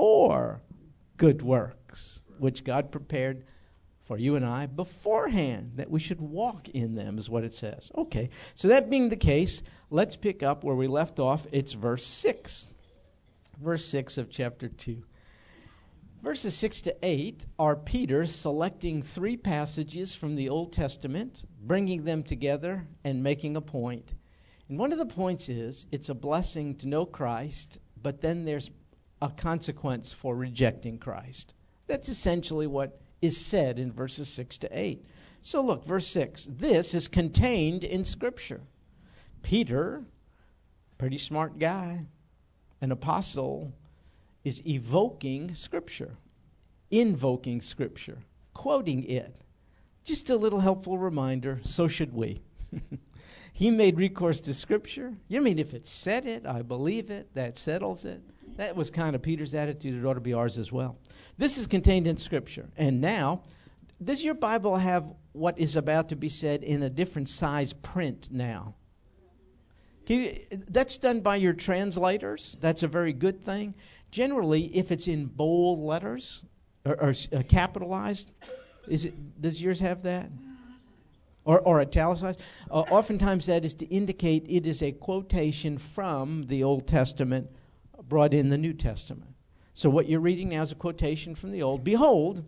for good works, which God prepared for you and I beforehand, that we should walk in them, is what it says. Okay, so that being the case, let's pick up where we left off. It's verse 6. Verse 6 of chapter 2. Verses 6 to 8 are Peter selecting three passages from the Old Testament, bringing them together, and making a point. And one of the points is it's a blessing to know Christ, but then there's a consequence for rejecting Christ. That's essentially what is said in verses 6 to 8. So look, verse 6. This is contained in Scripture. Peter, pretty smart guy, an apostle, is evoking Scripture, invoking Scripture, quoting it. Just a little helpful reminder, so should we. he made recourse to Scripture. You mean if it said it, I believe it, that settles it. That was kind of Peter's attitude. It ought to be ours as well. This is contained in Scripture. And now, does your Bible have what is about to be said in a different size print now? You, that's done by your translators. That's a very good thing. Generally, if it's in bold letters or, or uh, capitalized, is it, does yours have that? Or, or italicized? Uh, oftentimes, that is to indicate it is a quotation from the Old Testament brought in the New Testament. So what you're reading now is a quotation from the Old. Behold,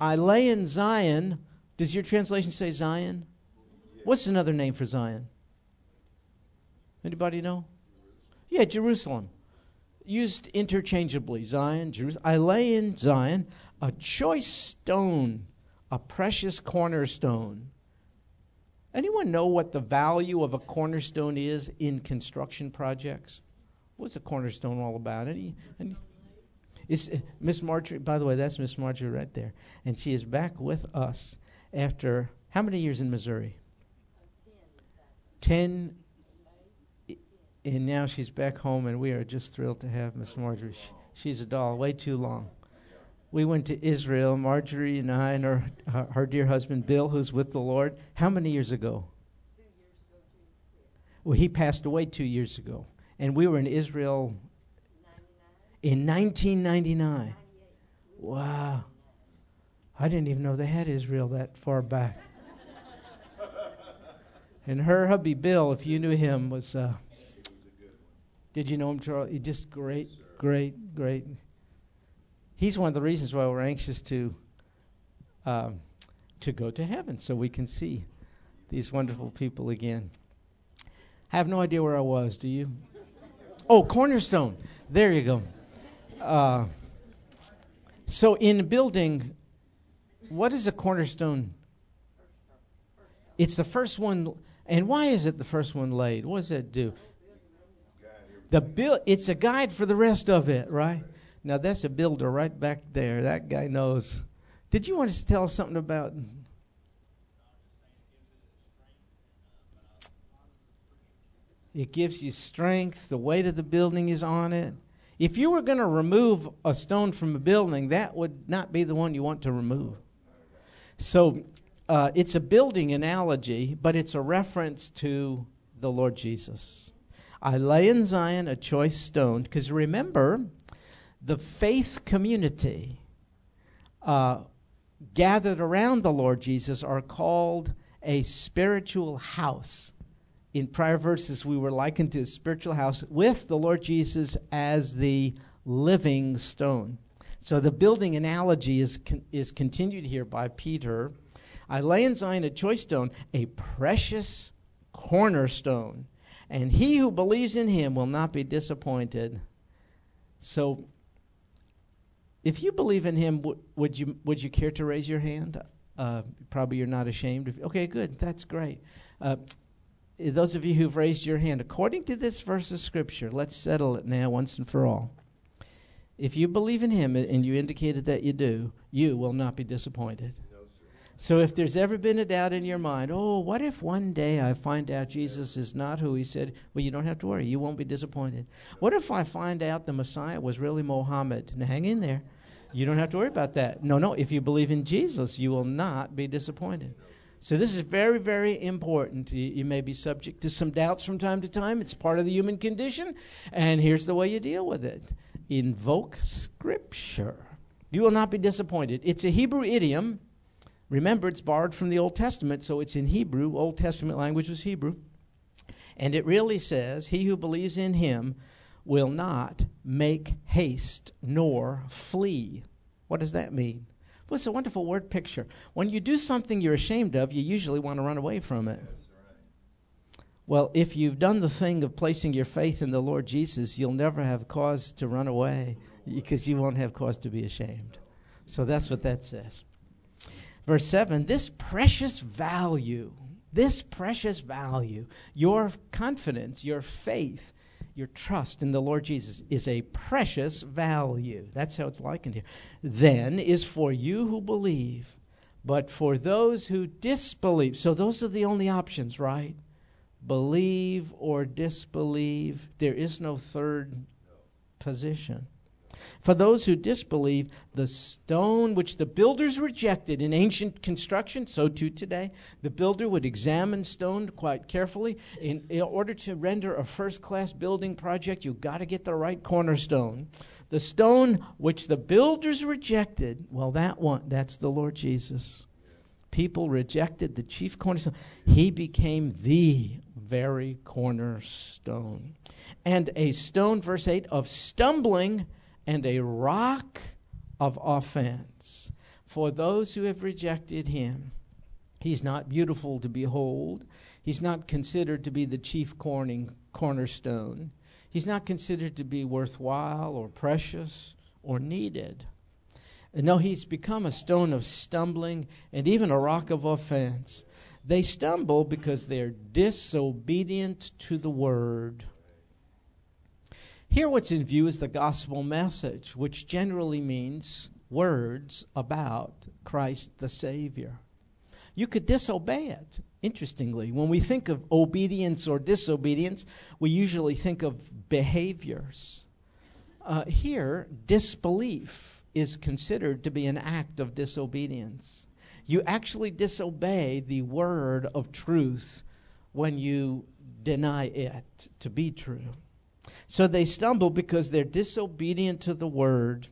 I lay in Zion. Does your translation say Zion? What's another name for Zion? Anybody know? Yeah, Jerusalem. Used interchangeably. Zion, Jerusalem. I lay in Zion a choice stone, a precious cornerstone. Anyone know what the value of a cornerstone is in construction projects? What's a cornerstone all about? Any, any, it's uh, Miss Marjorie. By the way, that's Miss Marjorie right there, and she is back with us after how many years in Missouri? Ten. And now she's back home, and we are just thrilled to have Miss Marjorie. She, she's a doll. Way too long. We went to Israel, Marjorie and I, and her, her, her dear husband Bill, who's with the Lord. How many years ago? Two years ago. Well, he passed away two years ago, and we were in Israel in 1999. Wow. I didn't even know they had Israel that far back. and her hubby Bill, if you knew him, was. Uh, did you know him, Charles? He just great, great, great. He's one of the reasons why we're anxious to um, to go to heaven, so we can see these wonderful people again. I have no idea where I was. Do you? Oh, Cornerstone. There you go. Uh, so, in building, what is a cornerstone? It's the first one. And why is it the first one laid? What does that do? The build, it's a guide for the rest of it, right? Now that's a builder right back there. That guy knows. Did you want to tell us something about? It gives you strength. The weight of the building is on it. If you were going to remove a stone from a building, that would not be the one you want to remove. So uh, it's a building analogy, but it's a reference to the Lord Jesus. I lay in Zion a choice stone, because remember, the faith community uh, gathered around the Lord Jesus are called a spiritual house in prior verses, we were likened to a spiritual house with the Lord Jesus as the living stone. So the building analogy is, con- is continued here by Peter. I lay in Zion a choice stone, a precious cornerstone, and he who believes in him will not be disappointed. So, if you believe in him, w- would you would you care to raise your hand? Uh, probably you're not ashamed. Of, okay, good. That's great. Uh, those of you who've raised your hand, according to this verse of Scripture, let's settle it now once and for all. If you believe in Him, and you indicated that you do, you will not be disappointed. No, so if there's ever been a doubt in your mind, oh, what if one day I find out Jesus is not who He said? Well, you don't have to worry. You won't be disappointed. What if I find out the Messiah was really Mohammed? Now, hang in there. You don't have to worry about that. No, no. If you believe in Jesus, you will not be disappointed. So this is very, very important. You, you, may be subject to some doubts from time to time. It's part of the human condition, and here's the way you deal with it. invoke Scripture. You will not be disappointed. It's a Hebrew idiom. Remember, it's borrowed from the Old Testament, so it's in Hebrew. Old Testament language was Hebrew. And it really says, He who believes in him will not make haste nor flee. What does that mean? It's a wonderful word picture. When you do something you're ashamed of, you usually want to run away from it. Well, if you've done the thing of placing your faith in the Lord Jesus, you'll never have cause to run away because you won't have cause to be ashamed. So that's what that says. Verse 7 this precious value, this precious value, your confidence, your faith, your trust in the Lord Jesus is a precious value. That's how it's likened here. Then is for you who believe, but for those who disbelieve. So those are the only options, right? Believe or disbelieve. There is no third position. For those who disbelieve, the stone which the builders rejected in ancient construction, so too today, the builder would examine stone quite carefully. In, in order to render a first class building project, you've got to get the right cornerstone. The stone which the builders rejected, well, that one, that's the Lord Jesus. People rejected the chief cornerstone. He became the very cornerstone. And a stone, verse 8, of stumbling and a rock of offense for those who have rejected him. He's not beautiful to behold. He's not considered to be the chief corning, cornerstone. He's not considered to be worthwhile or precious or needed. No, he's become a stone of stumbling and even a rock of offense. They stumble because they're disobedient to the word. Here, what's in view is the gospel message, which generally means words about Christ the Savior. You could disobey it. Interestingly, when we think of obedience or disobedience, we usually think of behaviors. Uh, here, disbelief is considered to be an act of disobedience. You actually disobey the word of truth when you deny it to be true. So they stumble because they're disobedient to the word.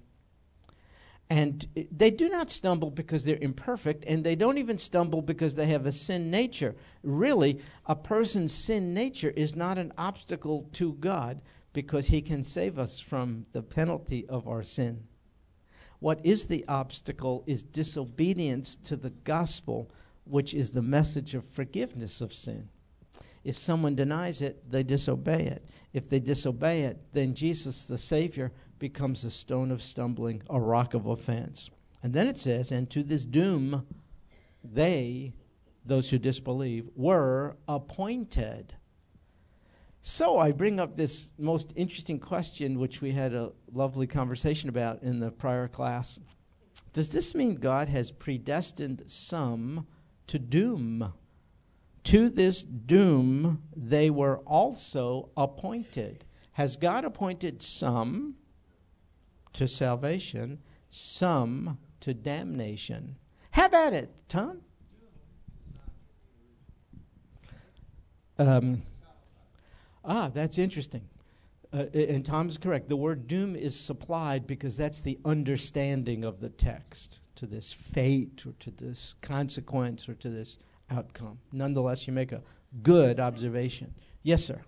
And they do not stumble because they're imperfect, and they don't even stumble because they have a sin nature. Really, a person's sin nature is not an obstacle to God because he can save us from the penalty of our sin. What is the obstacle is disobedience to the gospel, which is the message of forgiveness of sin. If someone denies it, they disobey it. If they disobey it, then Jesus, the Savior, becomes a stone of stumbling, a rock of offense. And then it says, and to this doom, they, those who disbelieve, were appointed. So I bring up this most interesting question, which we had a lovely conversation about in the prior class. Does this mean God has predestined some to doom? To this doom they were also appointed. Has God appointed some to salvation, some to damnation? Have at it, Tom. Um, ah, that's interesting. Uh, and Tom's correct. The word doom is supplied because that's the understanding of the text to this fate or to this consequence or to this outcome. Nonetheless, you make a good observation. Yes, sir.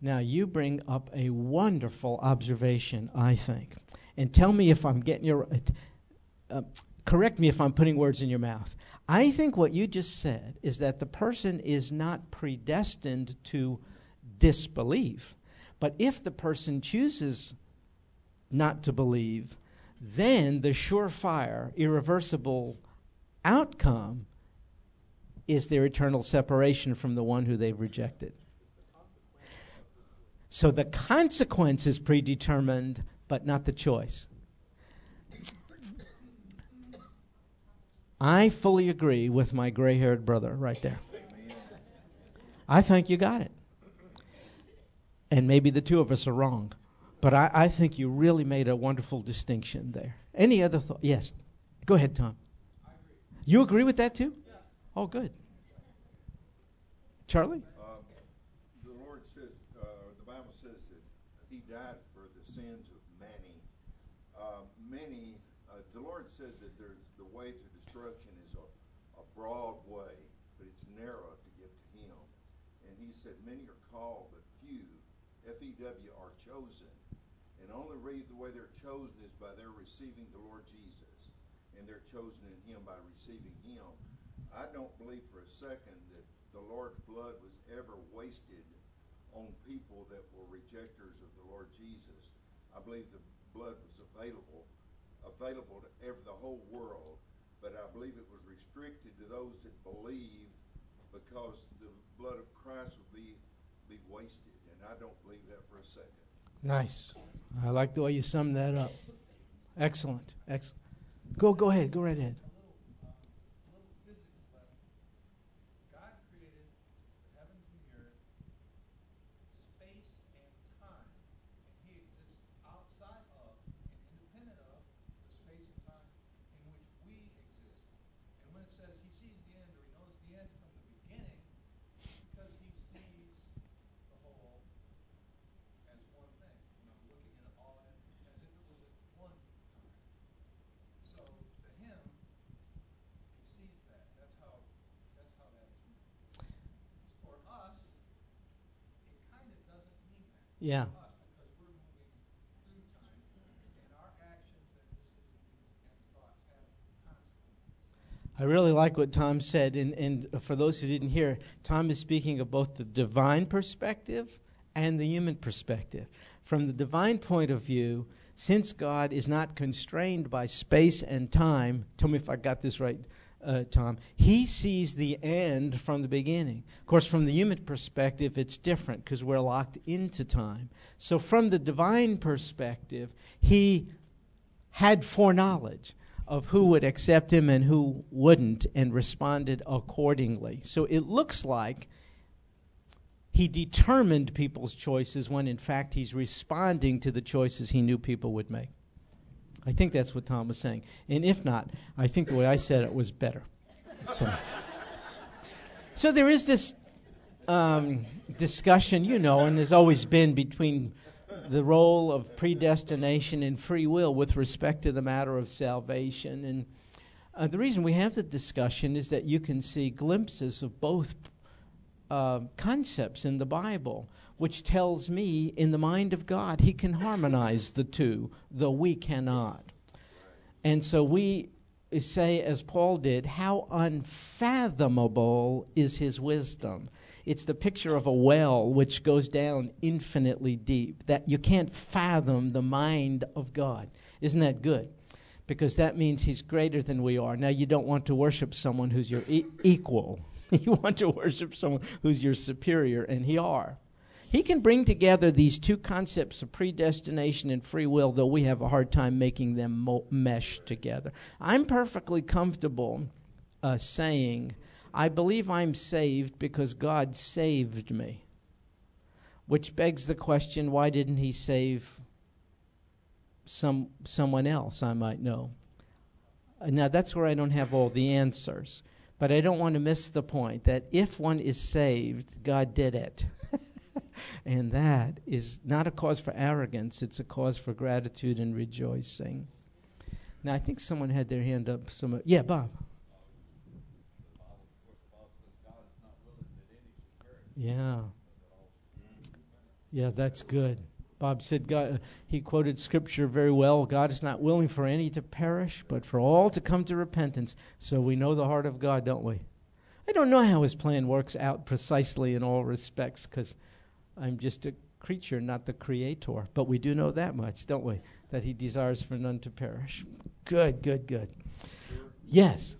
Now, you bring up a wonderful observation, I think. And tell me if I'm getting your. Uh, correct me if I'm putting words in your mouth. I think what you just said is that the person is not predestined to disbelieve. But if the person chooses not to believe, then the surefire, irreversible outcome is their eternal separation from the one who they've rejected. So the consequence is predetermined, but not the choice. I fully agree with my gray haired brother right there. I think you got it. And maybe the two of us are wrong. But I, I think you really made a wonderful distinction there. Any other thought? Yes. Go ahead, Tom. Agree. You agree with that too? Yeah. Oh, good. Charlie? Uh, Lord says, uh, the Bible says that He died for the sins of many. Uh, many, uh, the Lord said that there's the way to destruction is a, a broad way, but it's narrow to get to Him. And He said, many are called, but few, F E W, are chosen. And only read the way they're chosen is by their receiving the Lord Jesus. And they're chosen in Him by receiving Him. I don't believe for a second that the Lord's blood was ever wasted on people that were rejectors of the Lord Jesus. I believe the blood was available available to every, the whole world, but I believe it was restricted to those that believe because the blood of Christ would be be wasted, and I don't believe that for a second. Nice. I like the way you summed that up. Excellent. Excellent. Go go ahead. Go right ahead. Yeah. I really like what Tom said, and, and for those who didn't hear, Tom is speaking of both the divine perspective and the human perspective. From the divine point of view, since God is not constrained by space and time, tell me if I got this right, uh, Tom, he sees the end from the beginning. Of course, from the human perspective, it's different because we're locked into time. So, from the divine perspective, he had foreknowledge of who would accept him and who wouldn't and responded accordingly. So, it looks like he determined people's choices when, in fact, he's responding to the choices he knew people would make. I think that's what Tom was saying. And if not, I think the way I said it was better. So, so there is this um, discussion, you know, and there's always been between the role of predestination and free will with respect to the matter of salvation. And uh, the reason we have the discussion is that you can see glimpses of both uh, concepts in the Bible which tells me in the mind of God he can harmonize the two, though we cannot. And so we say, as Paul did, how unfathomable is his wisdom. It's the picture of a well which goes down infinitely deep, that you can't fathom the mind of God. Isn't that good? Because that means he's greater than we are. Now, you don't want to worship someone who's your e- equal. you want to worship someone who's your superior, and he are. He can bring together these two concepts of predestination and free will, though we have a hard time making them mo- mesh together. I'm perfectly comfortable uh, saying, I believe I'm saved because God saved me. Which begs the question why didn't He save some, someone else I might know? Now, that's where I don't have all the answers. But I don't want to miss the point that if one is saved, God did it. and that is not a cause for arrogance, it's a cause for gratitude and rejoicing. Now, I think someone had their hand up. Some, yeah, Bob. Yeah. Yeah, that's good. Bob said God, he quoted scripture very well. God is not willing for any to perish, but for all to come to repentance. So we know the heart of God, don't we? I don't know how his plan works out precisely in all respects because I'm just a creature, not the creator. But we do know that much, don't we? That he desires for none to perish. Good, good, good. Yes.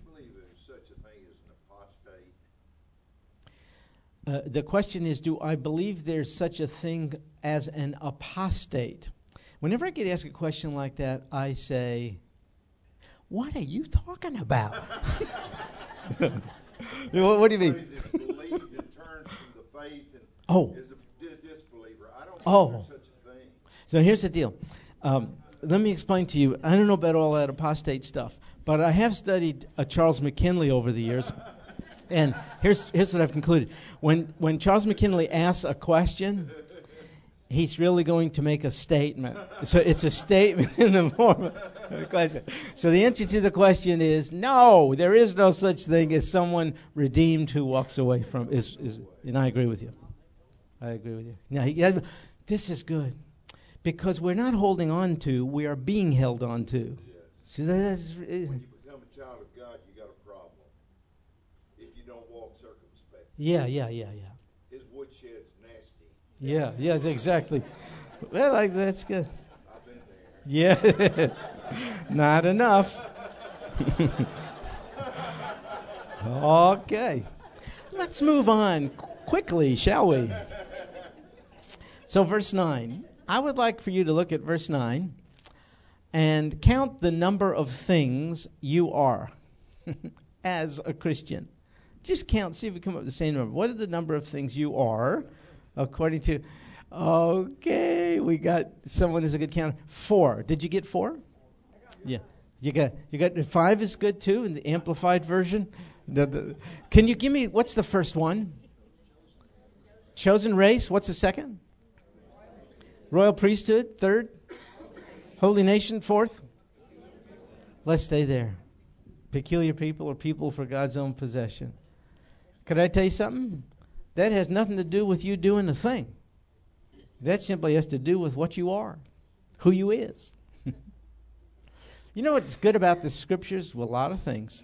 Uh, the question is Do I believe there's such a thing as an apostate? Whenever I get asked a question like that, I say, What are you talking about? what, what, do you mean? oh. oh. So here's the deal. Um, let me explain to you. I don't know about all that apostate stuff, but I have studied uh, Charles McKinley over the years. And here's, here's what I've concluded. When, when Charles McKinley asks a question, he's really going to make a statement. So it's a statement in the form of a question. So the answer to the question is no, there is no such thing as someone redeemed who walks away from is, is and I agree with you. I agree with you. Now, yeah, this is good because we're not holding on to, we are being held on to. So that's eh. When you become a child of God, you got a problem. If you don't walk circumspect, yeah, yeah, yeah, yeah. his woodshed's nasty. Yeah, yeah, that's exactly. Well, like, that's good. I've been there. Yeah, not enough. okay, let's move on quickly, shall we? So, verse 9. I would like for you to look at verse 9 and count the number of things you are as a Christian. Just count, see if we come up with the same number. What are the number of things you are according to. Okay, we got someone who's a good counter. Four. Did you get four? Yeah. You got you got five is good too in the amplified version. The- the- can you give me what's the first one? Chosen race. What's the second? Royal priesthood. Third. Holy nation. Fourth. Let's stay there. Peculiar people or people for God's own possession. Could I tell you something? That has nothing to do with you doing a thing. That simply has to do with what you are, who you is. you know what's good about the scriptures? Well, a lot of things.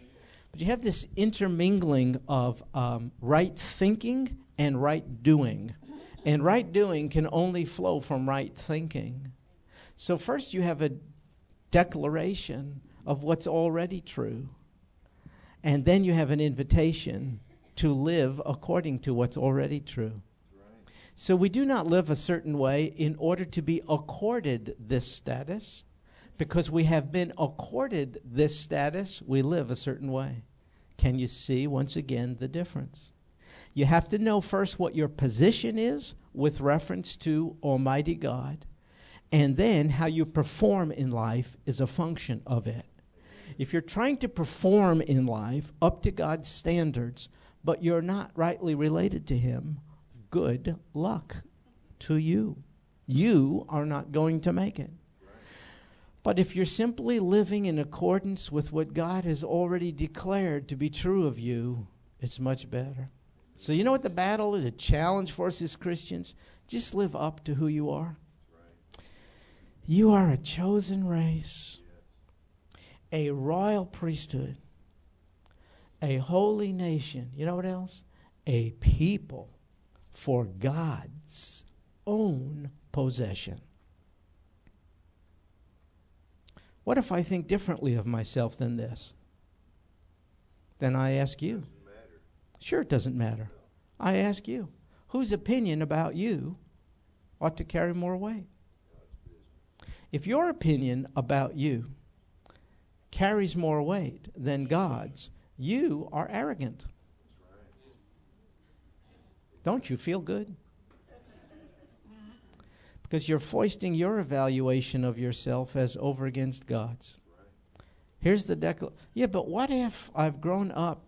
But you have this intermingling of um, right thinking and right doing. And right doing can only flow from right thinking. So, first, you have a declaration of what's already true. And then you have an invitation to live according to what's already true. So we do not live a certain way in order to be accorded this status. Because we have been accorded this status, we live a certain way. Can you see once again the difference? You have to know first what your position is with reference to Almighty God, and then how you perform in life is a function of it. If you're trying to perform in life up to God's standards, but you're not rightly related to Him, good luck to you. You are not going to make it. But if you're simply living in accordance with what God has already declared to be true of you, it's much better. So, you know what the battle is? A challenge for us as Christians? Just live up to who you are. You are a chosen race, a royal priesthood, a holy nation. You know what else? A people for God's own possession. What if I think differently of myself than this? Then I ask you. Sure, it doesn't matter. I ask you. Whose opinion about you ought to carry more weight? If your opinion about you carries more weight than God's, you are arrogant. Don't you feel good? Because you're foisting your evaluation of yourself as over against God's. Here's the declaration. Yeah, but what if I've grown up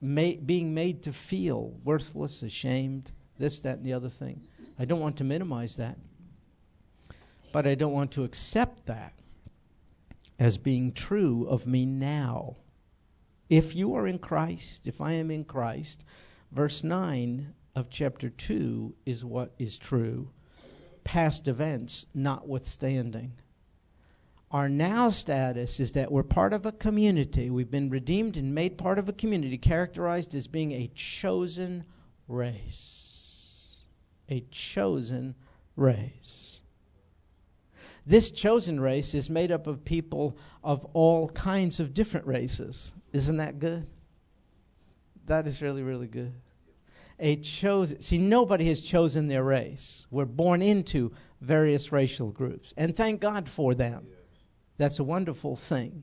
ma- being made to feel worthless, ashamed, this, that, and the other thing? I don't want to minimize that. But I don't want to accept that as being true of me now. If you are in Christ, if I am in Christ, verse 9 of chapter 2 is what is true, past events notwithstanding. Our now status is that we're part of a community. We've been redeemed and made part of a community characterized as being a chosen race. A chosen race. This chosen race is made up of people of all kinds of different races. Isn't that good? That is really, really good. A chosen, see, nobody has chosen their race. We're born into various racial groups, and thank God for them. That's a wonderful thing,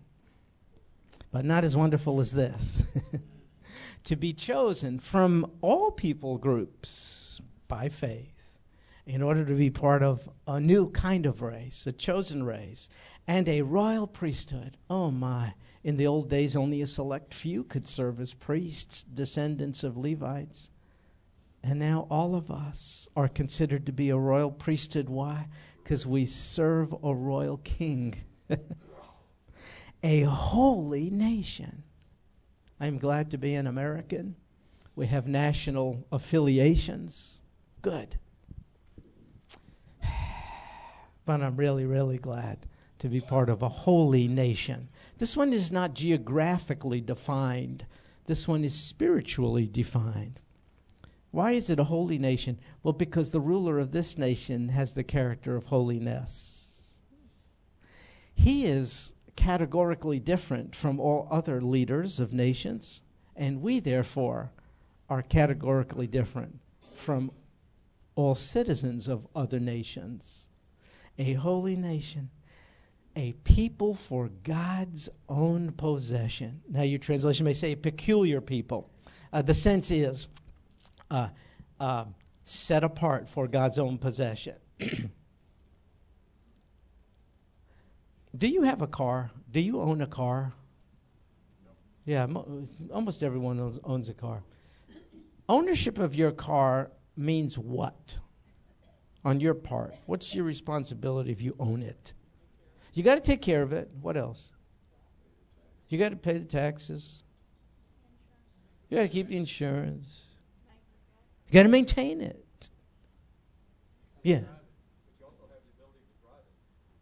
but not as wonderful as this. to be chosen from all people groups by faith in order to be part of a new kind of race, a chosen race, and a royal priesthood. Oh my. In the old days, only a select few could serve as priests, descendants of Levites. And now all of us are considered to be a royal priesthood. Why? Because we serve a royal king, a holy nation. I'm glad to be an American. We have national affiliations. Good. But I'm really, really glad to be part of a holy nation. This one is not geographically defined, this one is spiritually defined. Why is it a holy nation? Well, because the ruler of this nation has the character of holiness. He is categorically different from all other leaders of nations, and we, therefore, are categorically different from all citizens of other nations. A holy nation, a people for God's own possession. Now, your translation may say peculiar people. Uh, the sense is uh, uh, set apart for God's own possession. Do you have a car? Do you own a car? Yeah, mo- almost everyone owns, owns a car. Ownership of your car means what on your part? What's your responsibility if you own it? You got to take care of it. What else? You got to pay the taxes. You got to keep the insurance. You got to maintain it. Yeah.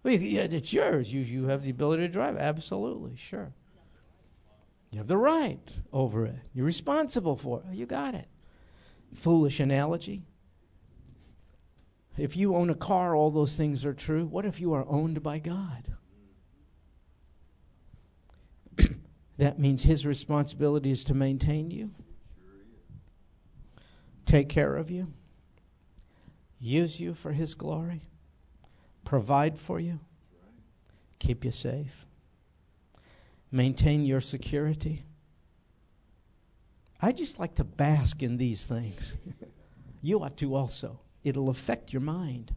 Well, you, yeah, it's yours. You, you have the ability to drive. Absolutely, sure. You have the right over it. You're responsible for it. You got it. Foolish analogy. If you own a car, all those things are true. What if you are owned by God? that means His responsibility is to maintain you, take care of you, use you for His glory, provide for you, keep you safe, maintain your security. I just like to bask in these things. you ought to also. It'll affect your mind.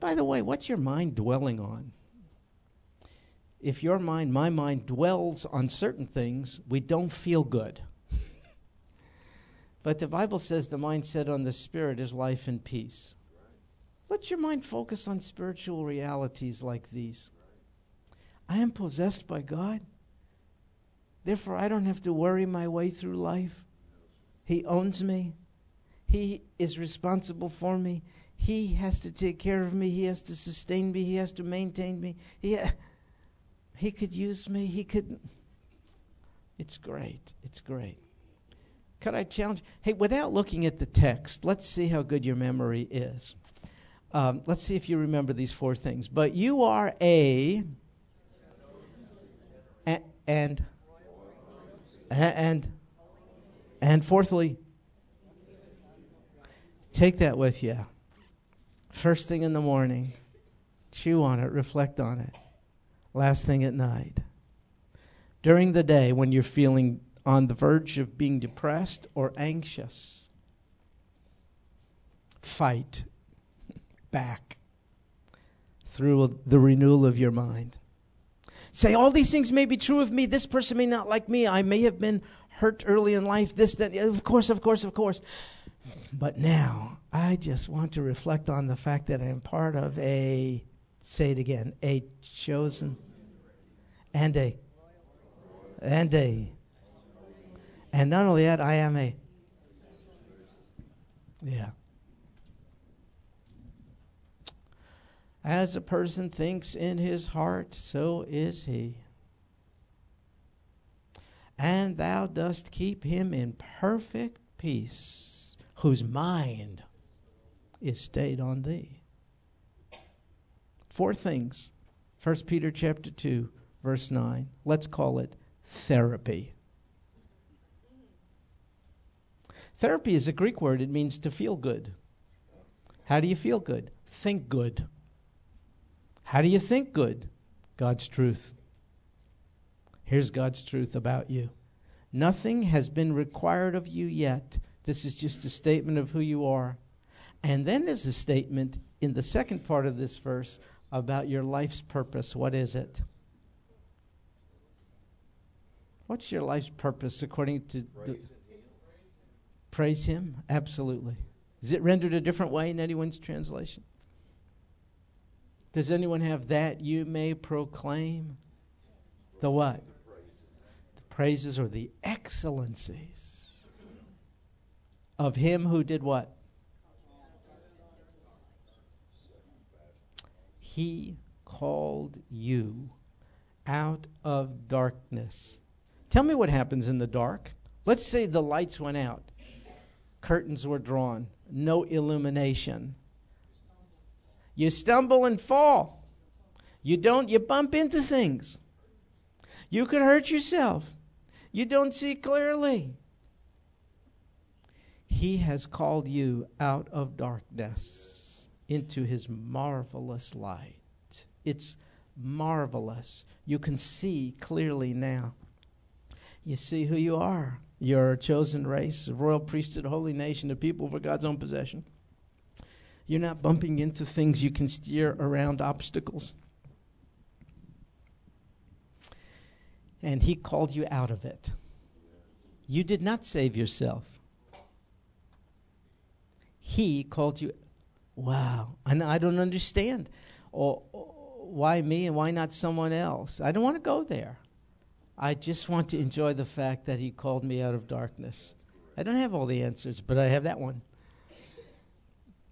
By the way, what's your mind dwelling on? If your mind, my mind, dwells on certain things, we don't feel good. but the Bible says the mindset on the Spirit is life and peace. Let your mind focus on spiritual realities like these. I am possessed by God. Therefore, I don't have to worry my way through life. He owns me. He is responsible for me. He has to take care of me. He has to sustain me. He has to maintain me. He, ha- he could use me. He could. It's great. It's great. Could I challenge? Hey, without looking at the text, let's see how good your memory is. Um, let's see if you remember these four things. But you are a, and and and and fourthly, take that with you. First thing in the morning, chew on it, reflect on it. Last thing at night. During the day, when you're feeling on the verge of being depressed or anxious, fight back through the renewal of your mind. Say, all these things may be true of me. This person may not like me. I may have been hurt early in life, this, that. Of course, of course, of course. But now, I just want to reflect on the fact that I am part of a, say it again, a chosen and a, and a, and not only that, I am a, yeah. As a person thinks in his heart, so is he. And thou dost keep him in perfect peace, whose mind is stayed on thee. Four things. 1 Peter chapter 2, verse 9. Let's call it therapy. Therapy is a Greek word. It means to feel good. How do you feel good? Think good. How do you think good? God's truth. Here's God's truth about you nothing has been required of you yet This is just a statement of who you are. And then there's a statement in the second part of this verse about your life's purpose. What is it? What's your life's purpose according to Praise the, Him. praise Him? Absolutely. Is it rendered a different way in anyone's translation? Does anyone have that you may proclaim? The what? Praises or the excellencies of Him who did what? He called you out of darkness. Tell me what happens in the dark. Let's say the lights went out, curtains were drawn, no illumination. You stumble and fall. You don't, you bump into things. You could hurt yourself. You don't see clearly. He has called you out of darkness into his marvelous light. It's marvelous. You can see clearly now. You see who you are. You're a chosen race, a royal priesthood, a holy nation, a people for God's own possession. You're not bumping into things you can steer around obstacles. And He called you out of it. You did not save yourself. He called you. Wow. And I don't understand. Or, or why me and why not someone else? I don't want to go there. I just want to enjoy the fact that He called me out of darkness. I don't have all the answers, but I have that one.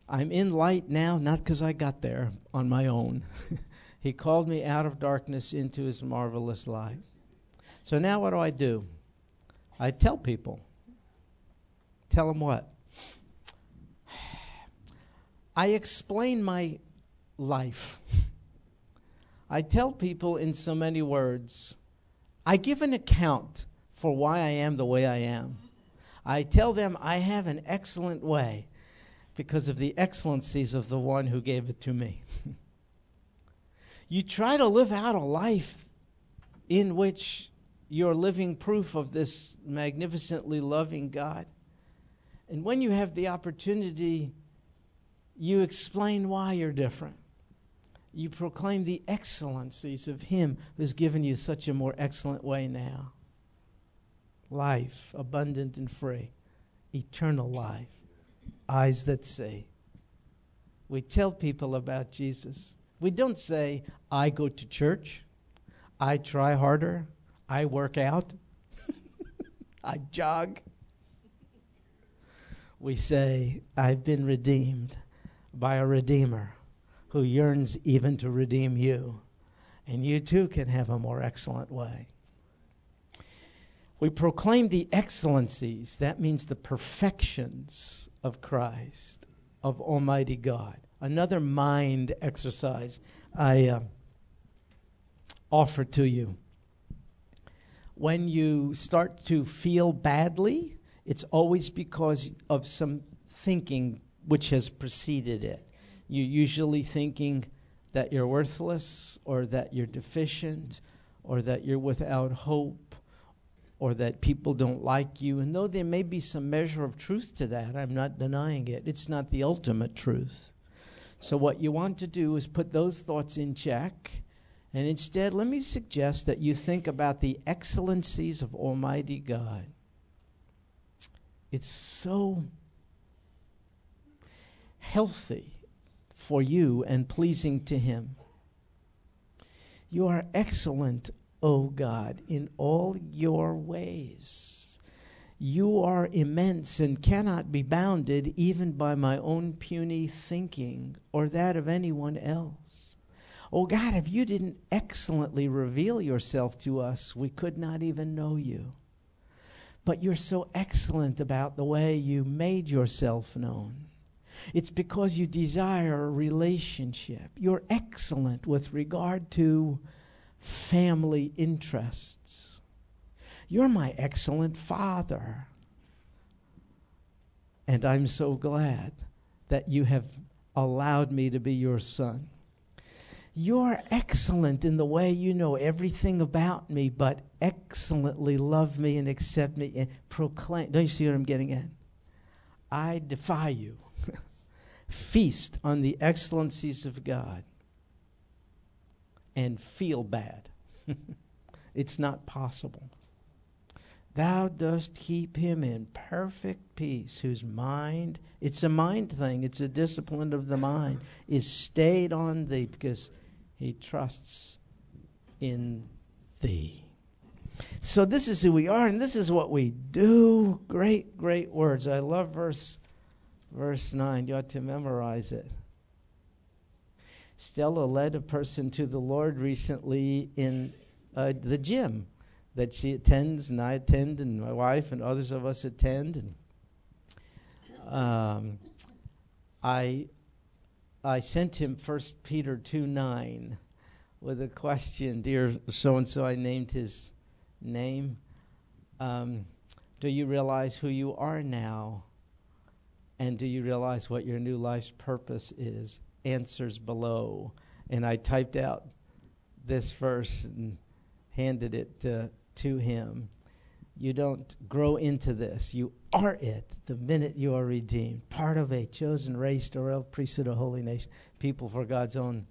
I'm in light now, not because I got there on my own. he called me out of darkness into His marvelous light. So now what do I do? I tell people. Tell them what? I explain my life. I tell people in so many words. I give an account for why I am the way I am. I tell them I have an excellent way because of the excellencies of the one who gave it to me. you try to live out a life in which you're living proof of this magnificently loving God. And when you have the opportunity, you explain why you're different. You proclaim the excellencies of Him who's given you such a more excellent way now. Life, abundant and free, eternal life, eyes that see. We tell people about Jesus. We don't say, I go to church, I try harder, I work out, I jog. We say, I've been redeemed by a Redeemer who yearns even to redeem you. And you too can have a more excellent way. We proclaim the excellencies, that means the perfections of Christ, of Almighty God. Another mind exercise I uh, offer to you. When you start to feel badly, it's always because of some thinking which has preceded it. You're usually thinking that you're worthless, or that you're deficient, or that you're without hope, or that people don't like you. And though there may be some measure of truth to that, I'm not denying it, it's not the ultimate truth. So, what you want to do is put those thoughts in check. And instead, let me suggest that you think about the excellencies of Almighty God. It's so healthy for you and pleasing to Him. You are excellent, O God, in all your ways. You are immense and cannot be bounded even by my own puny thinking or that of anyone else. Oh God, if you didn't excellently reveal yourself to us, we could not even know you. But you're so excellent about the way you made yourself known. It's because you desire a relationship. You're excellent with regard to family interests. You're my excellent father. And I'm so glad that you have allowed me to be your son. You're excellent in the way you know everything about me, but excellently love me and accept me and proclaim. Don't you see what I'm getting at? I defy you. Feast on the excellencies of God and feel bad. it's not possible. Thou dost keep him in perfect peace, whose mind, it's a mind thing, it's a discipline of the mind, is stayed on thee because he trusts in thee. So this is who we are, and this is what we do. Great, great words. I love verse verse 9. You ought to memorize it. Stella led a person to the Lord recently in uh, the gym that she attends, and I attend, and my wife and others of us attend. And um, I I sent him First Peter two nine with a question, dear so and so. I named his name. Um, do you realize who you are now? And do you realize what your new life's purpose is? Answers below. And I typed out this verse and handed it to, to him. You don't grow into this. You are it the minute you are redeemed. Part of a chosen race, royal priesthood, a holy nation, people for God's own,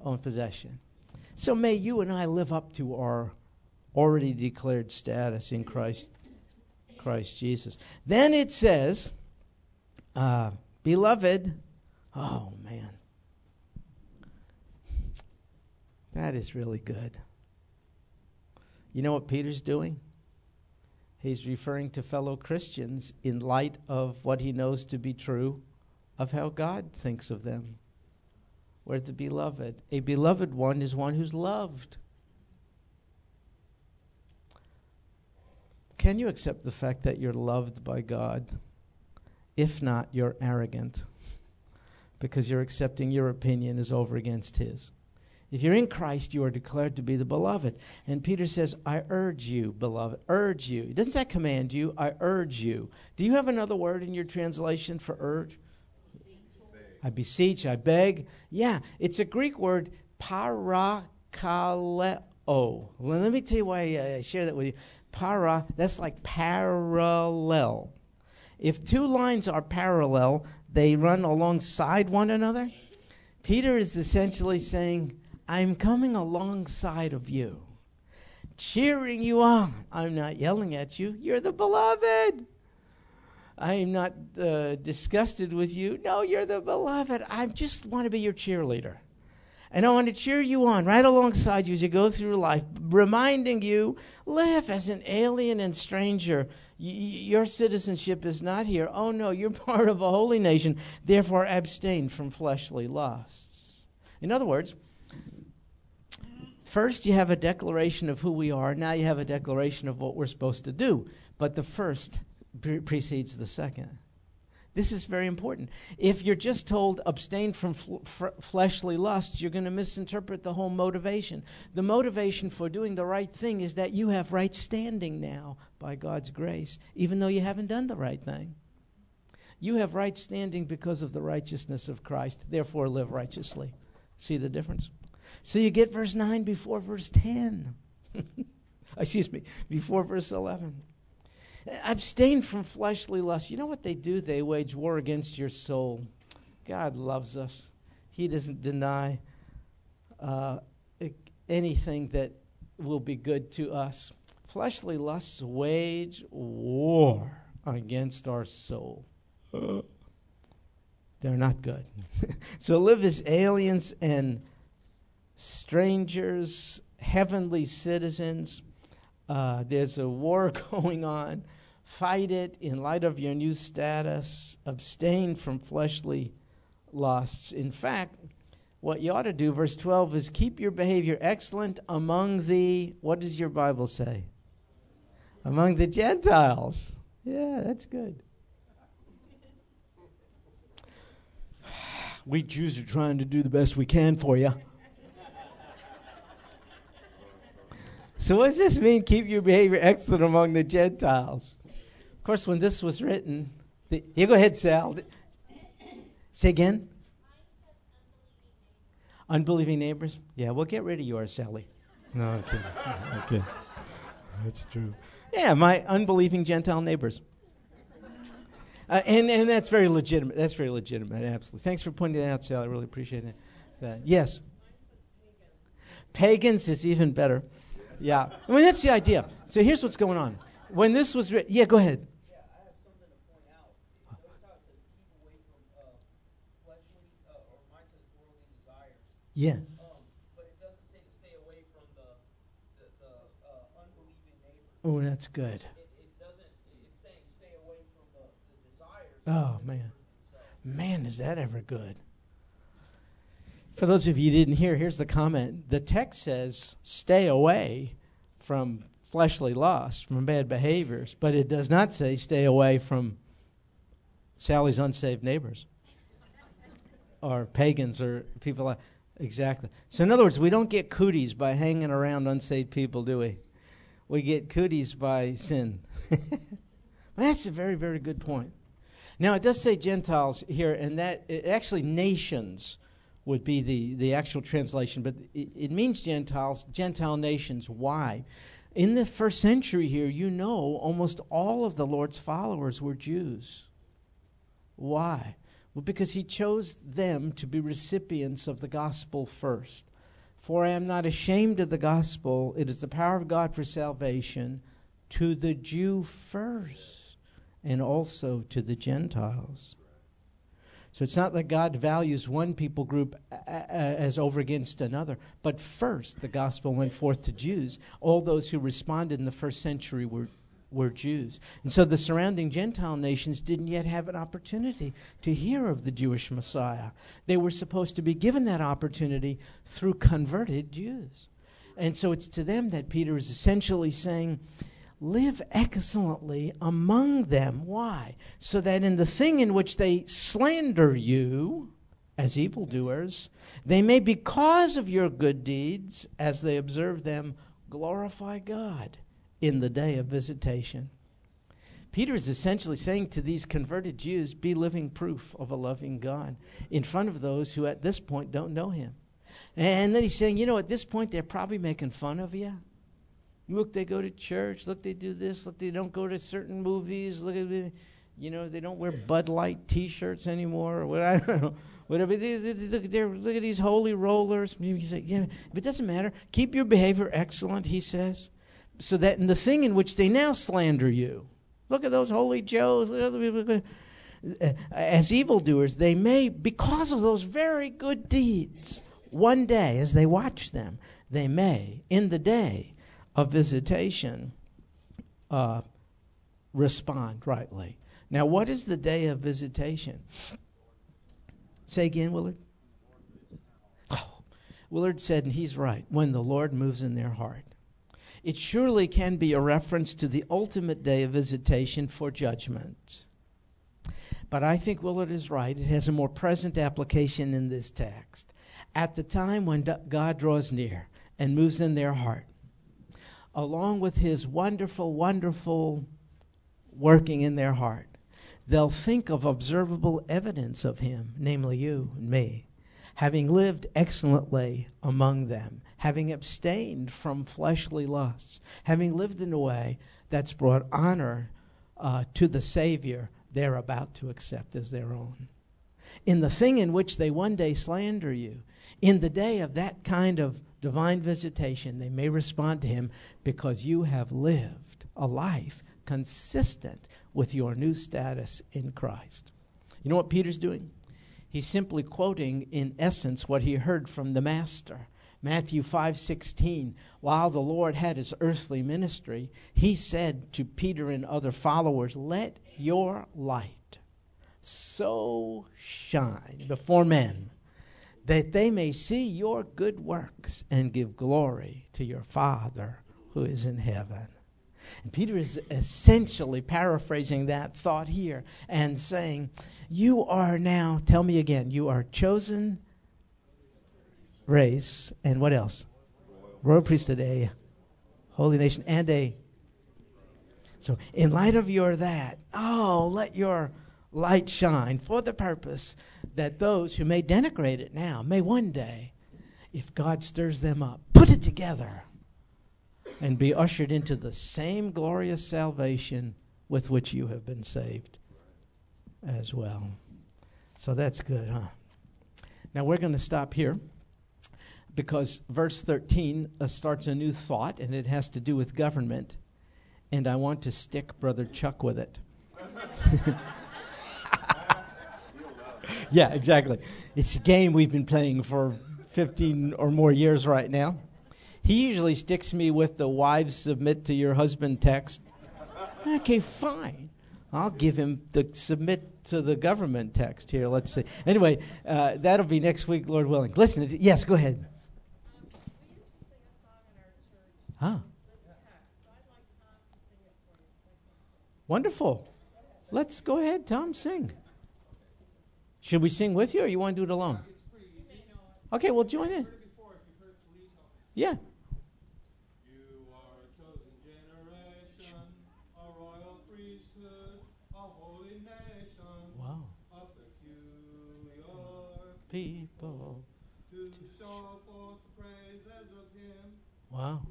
own possession. So may you and I live up to our already declared status in Christ, Christ Jesus. Then it says, uh, beloved, oh man, that is really good. You know what Peter's doing? He's referring to fellow Christians in light of what he knows to be true of how God thinks of them. We're the beloved. A beloved one is one who's loved. Can you accept the fact that you're loved by God? If not, you're arrogant because you're accepting your opinion is over against His. If you're in Christ, you are declared to be the beloved. And Peter says, I urge you, beloved, urge you. Doesn't that command you, I urge you. Do you have another word in your translation for urge? I beseech, I beg. Yeah, it's a Greek word, parakaleo. Well, let me tell you why I share that with you. Para, that's like parallel. If two lines are parallel, they run alongside one another. Peter is essentially saying, I'm coming alongside of you, cheering you on. I'm not yelling at you. You're the beloved. I am not uh, disgusted with you. No, you're the beloved. I just want to be your cheerleader. And I want to cheer you on right alongside you as you go through life, reminding you live as an alien and stranger. Y- your citizenship is not here. Oh, no, you're part of a holy nation. Therefore, abstain from fleshly lusts. In other words, first you have a declaration of who we are. Now you have a declaration of what we're supposed to do. But the first pre- precedes the second. This is very important. If you're just told abstain from fl- fleshly lusts, you're going to misinterpret the whole motivation. The motivation for doing the right thing is that you have right standing now by God's grace, even though you haven't done the right thing. You have right standing because of the righteousness of Christ, therefore live righteously. See the difference? So you get verse 9 before verse 10. Excuse me, before verse 11. Abstain from fleshly lust. You know what they do? They wage war against your soul. God loves us. He doesn't deny uh, anything that will be good to us. Fleshly lusts wage war against our soul. They're not good. so live as aliens and strangers, heavenly citizens uh, there's a war going on. Fight it in light of your new status. Abstain from fleshly lusts. In fact, what you ought to do, verse 12, is keep your behavior excellent among the, what does your Bible say? Among the Gentiles. Yeah, that's good. We Jews are trying to do the best we can for you. So, what does this mean? Keep your behavior excellent among the Gentiles. Of course, when this was written, the, you go ahead, Sal. Say again. Unbelieving neighbors? Yeah, we'll get rid of yours, Sally. No, okay. okay. That's true. Yeah, my unbelieving Gentile neighbors. Uh, and, and that's very legitimate. That's very legitimate, absolutely. Thanks for pointing that out, Sally. I really appreciate that. that. Yes? Pagans is even better. Yeah. I mean, that's the idea. So here's what's going on. When this was written, yeah, go ahead. Yeah. Uh, uh, um, but it doesn't say to stay away from the, the, the uh, unbelieving neighbor. Oh, that's good. It, it doesn't, it's saying stay away from the, the desires. Oh, man. Man, is that ever good. For those of you who didn't hear, here's the comment. The text says stay away from fleshly lust, from bad behaviors, but it does not say stay away from Sally's unsaved neighbors or pagans or people like Exactly. So, in other words, we don't get cooties by hanging around unsaved people, do we? We get cooties by sin. That's a very, very good point. Now, it does say Gentiles here, and that actually nations would be the, the actual translation, but it, it means Gentiles, Gentile nations. Why? In the first century here, you know almost all of the Lord's followers were Jews. Why? Well, because he chose them to be recipients of the gospel first. For I am not ashamed of the gospel, it is the power of God for salvation to the Jew first, and also to the Gentiles. So it's not that God values one people group as over against another, but first the gospel went forth to Jews. All those who responded in the first century were were Jews. And so the surrounding Gentile nations didn't yet have an opportunity to hear of the Jewish Messiah. They were supposed to be given that opportunity through converted Jews. And so it's to them that Peter is essentially saying, Live excellently among them. Why? So that in the thing in which they slander you, as evildoers, they may, because of your good deeds, as they observe them, glorify God in the day of visitation. Peter is essentially saying to these converted Jews, be living proof of a loving God in front of those who at this point don't know him. And then he's saying, you know, at this point, they're probably making fun of you. Look, they go to church. Look, they do this. Look, they don't go to certain movies. Look at, you know, they don't wear Bud Light T-shirts anymore, or what I don't know, whatever. They, they, they, look at these holy rollers. Maybe say, yeah, but it doesn't matter. Keep your behavior excellent, he says so that in the thing in which they now slander you, look at those holy Joes, uh, as evildoers, they may, because of those very good deeds, one day, as they watch them, they may, in the day of visitation, uh, respond rightly. Now, what is the day of visitation? Say again, Willard. Oh, Willard said, and he's right, when the Lord moves in their heart it surely can be a reference to the ultimate day of visitation for judgment. But I think Willard is right. It has a more present application in this text. At the time when God draws near and moves in their heart, along with his wonderful, wonderful working in their heart, they'll think of observable evidence of him, namely you and me, having lived excellently among them having abstained from fleshly lusts, having lived in a way that's brought honor uh, to the Savior they're about to accept as their own. In the thing in which they one day slander you, in the day of that kind of divine visitation, they may respond to Him because you have lived a life consistent with your new status in Christ. You know what Peter's doing? He's simply quoting, in essence, what he heard from the Master. Matthew 5:16 while the Lord had his earthly ministry he said to Peter and other followers let your light so shine before men that they may see your good works and give glory to your father who is in heaven and Peter is essentially paraphrasing that thought here and saying you are now tell me again you are chosen race, and what else? Royal priesthood, a holy nation, and a. So, in light of your that, oh, let your light shine for the purpose that those who may denigrate it now may one day, if God stirs them up, put it together and be ushered into the same glorious salvation with which you have been saved. as well. So that's good, huh? Now we're going to stop here because verse 13 uh, starts a new thought and it has to do with government. And I want to stick Brother Chuck with it. yeah, exactly. It's a game we've been playing for 15 or more years right now. He usually sticks me with the wives submit to your husband text. Okay, fine. I'll give him the submit to the government text here. Let's see. Anyway, uh, that'll be next week, Lord willing. Listen, yes, go ahead. Huh? Wonderful. Let's go ahead, Tom, sing. Should we sing with you or you want to do it alone? Okay, well, join in. Yeah. Wow. People. To show forth the praises of him Wow.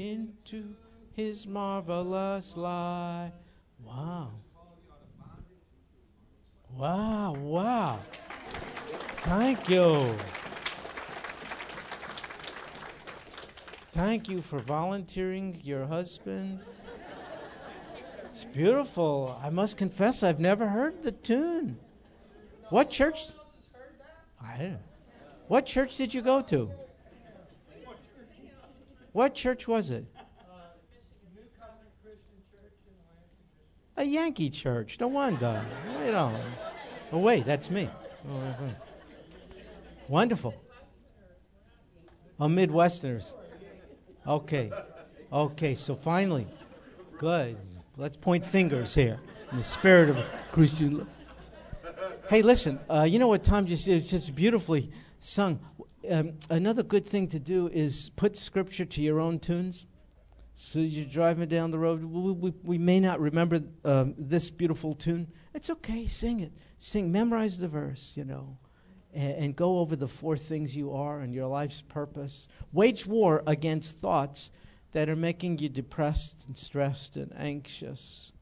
Into his marvelous light. Wow. Wow, wow. Thank you. Thank you for volunteering your husband. It's beautiful. I must confess, I've never heard the tune. What church? I. What church did you go to? What church was it? New Covenant Christian Church in Lansing, Michigan. A Yankee church. No wonder. You know. Oh, wait, that's me. Oh, wait, wait. Wonderful. Oh, Midwesterners. Okay. Okay, so finally. Good. Let's point fingers here in the spirit of Christian. Hey, listen, uh, you know what Tom just did? It's just beautifully sung. Um, another good thing to do is put scripture to your own tunes. So you're driving down the road. We, we, we may not remember um, this beautiful tune. It's okay. Sing it. Sing. Memorize the verse, you know, and, and go over the four things you are and your life's purpose. Wage war against thoughts that are making you depressed and stressed and anxious.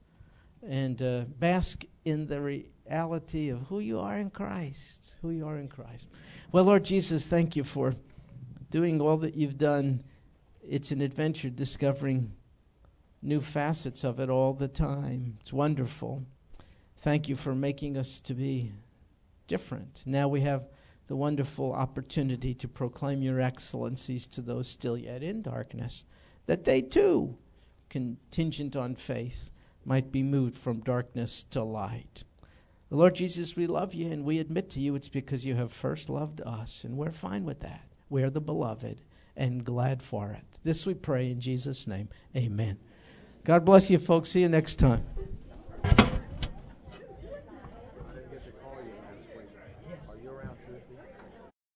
And uh, bask in the reality of who you are in Christ. Who you are in Christ. Well, Lord Jesus, thank you for doing all that you've done it's an adventure discovering new facets of it all the time. It's wonderful. Thank you for making us to be different. Now we have the wonderful opportunity to proclaim your excellencies to those still yet in darkness, that they too, contingent on faith, might be moved from darkness to light. Lord Jesus, we love you and we admit to you it's because you have first loved us, and we're fine with that. We're the beloved and glad for it. This we pray in Jesus' name. Amen. God bless you, folks. See you next time.